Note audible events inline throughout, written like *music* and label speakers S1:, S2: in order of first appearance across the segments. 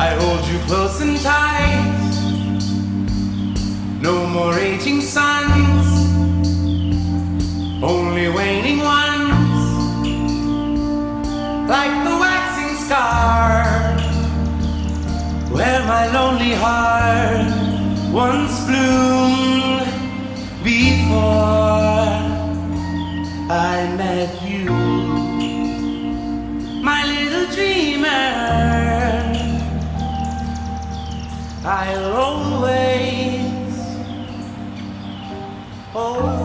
S1: I hold you close and tight. No more
S2: aging suns, only waning ones. Like the waxing star, where my lonely heart once bloomed before I met you. I'll always,
S3: hold.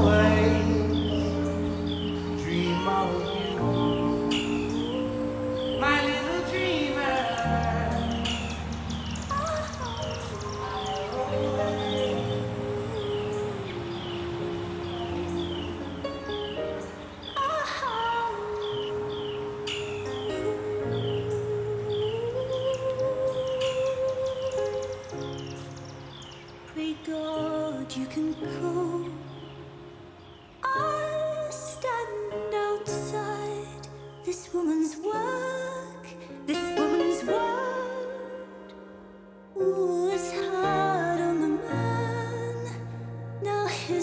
S3: Oh. *laughs*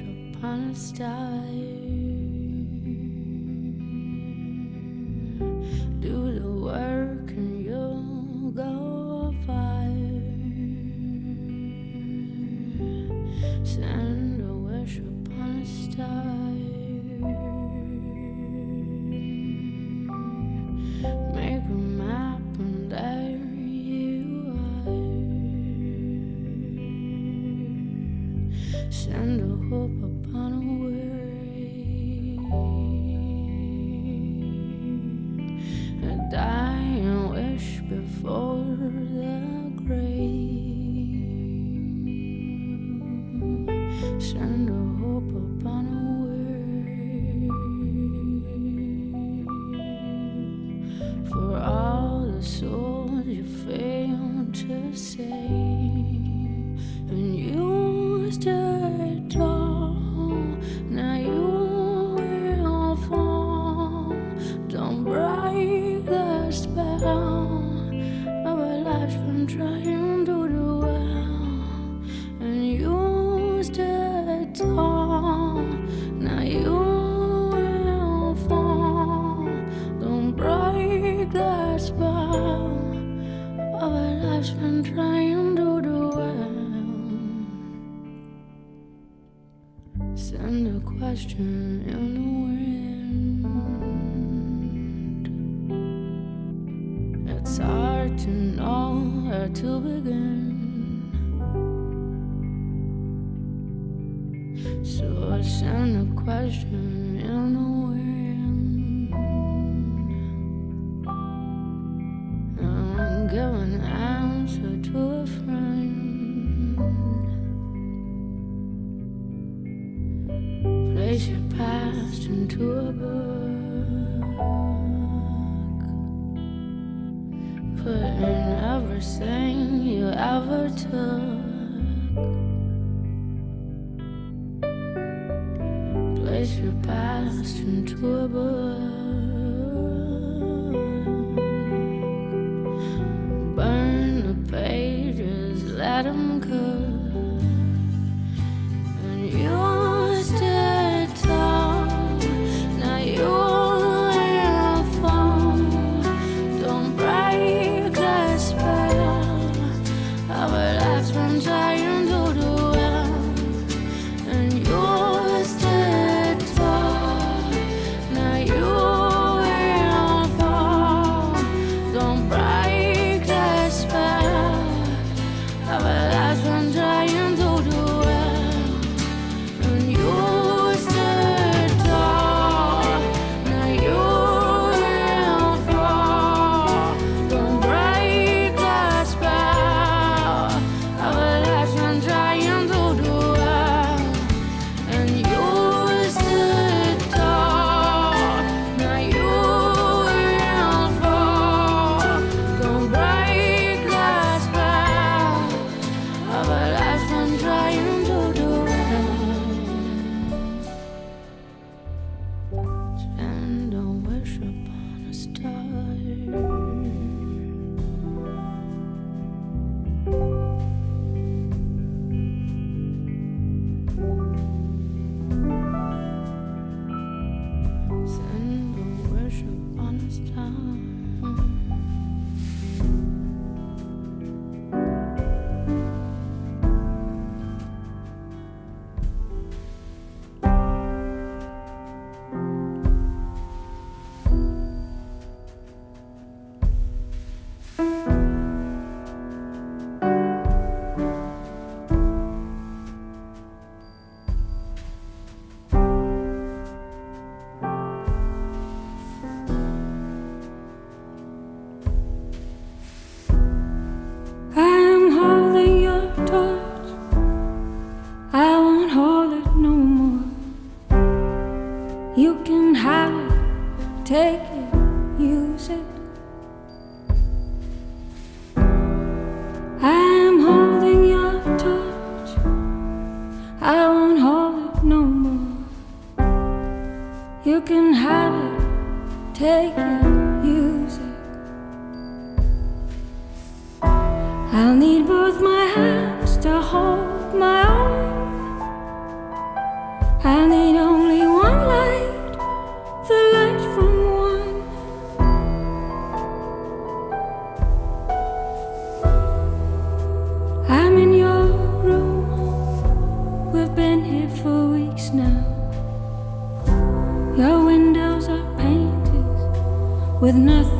S4: upon a star.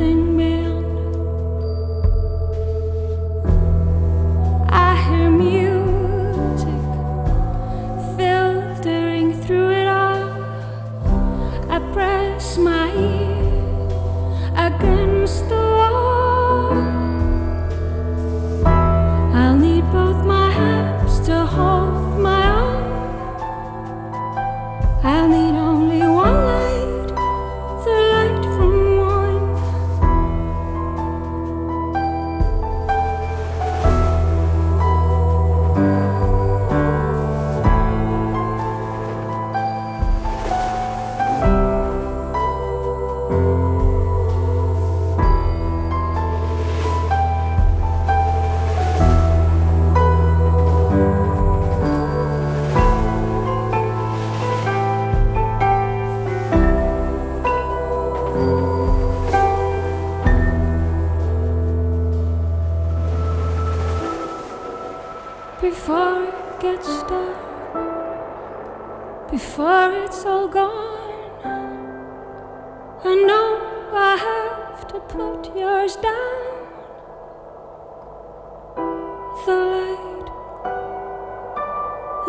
S5: Nothing.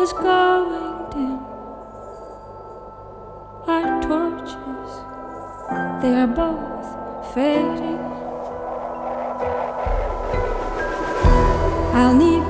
S5: is going dim. Our torches, they are both fading. I'll need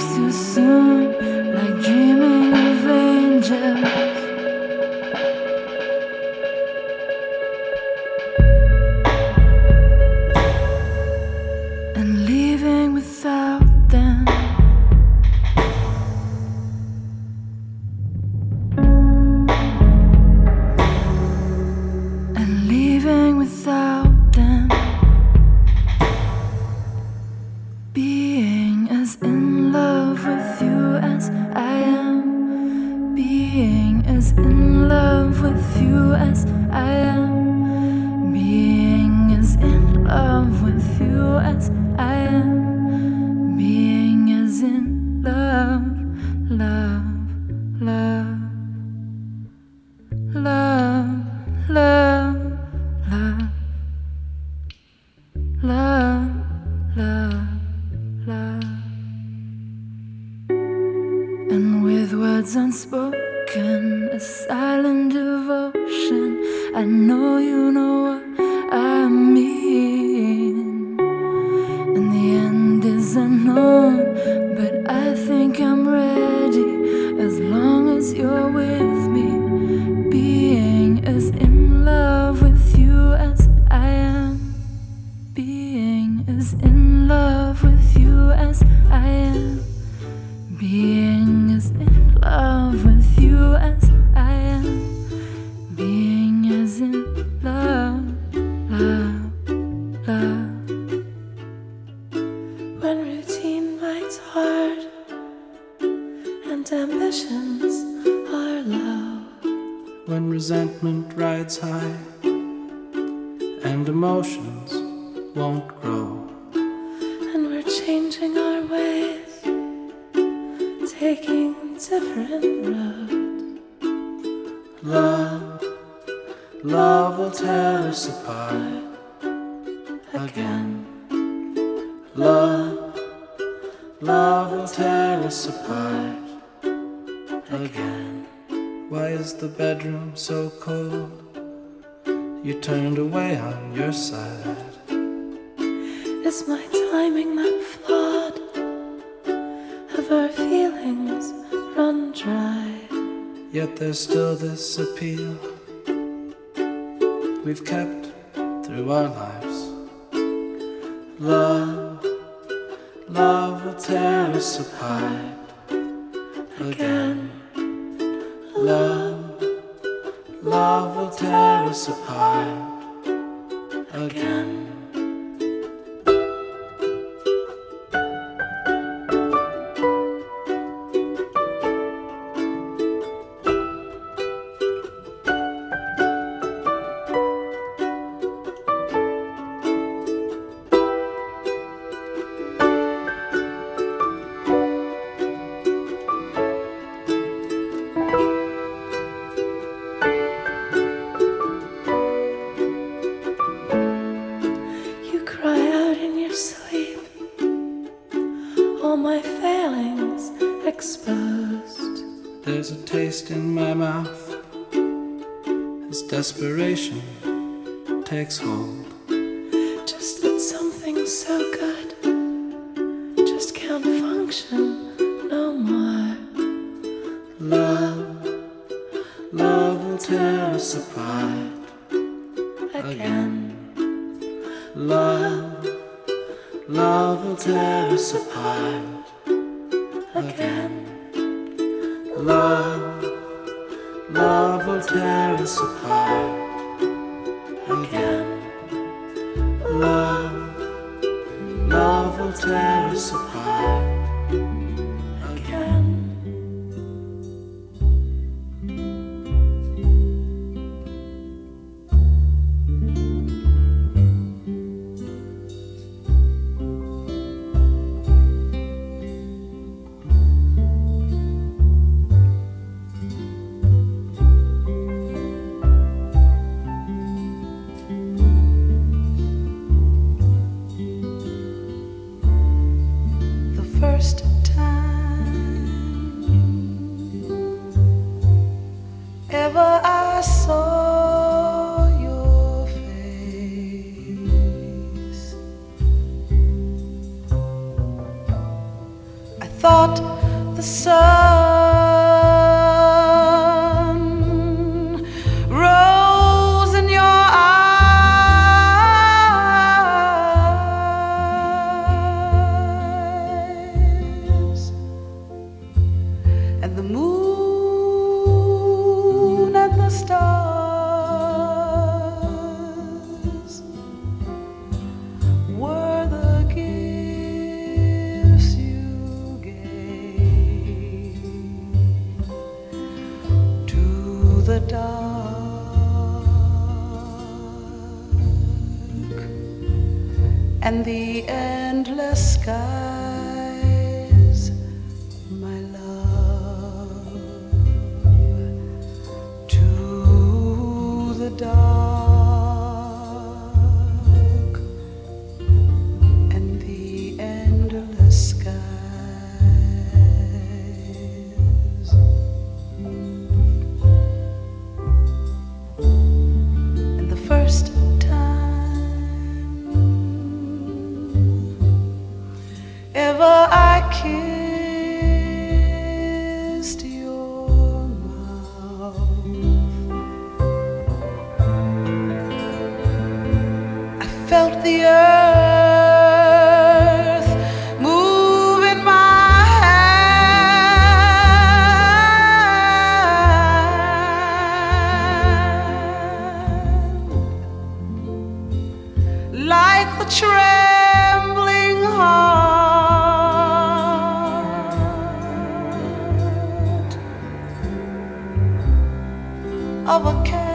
S5: the
S6: soon. love, love
S7: will tear us apart again. Love, love will tear us apart again. takes hold.
S4: Just that something so good just can't function no more.
S7: Love, love will tear us apart
S4: again.
S7: Love, love will tear us apart
S4: again.
S7: Love, love will tear us apart.
S1: Jerusalem. of a cat.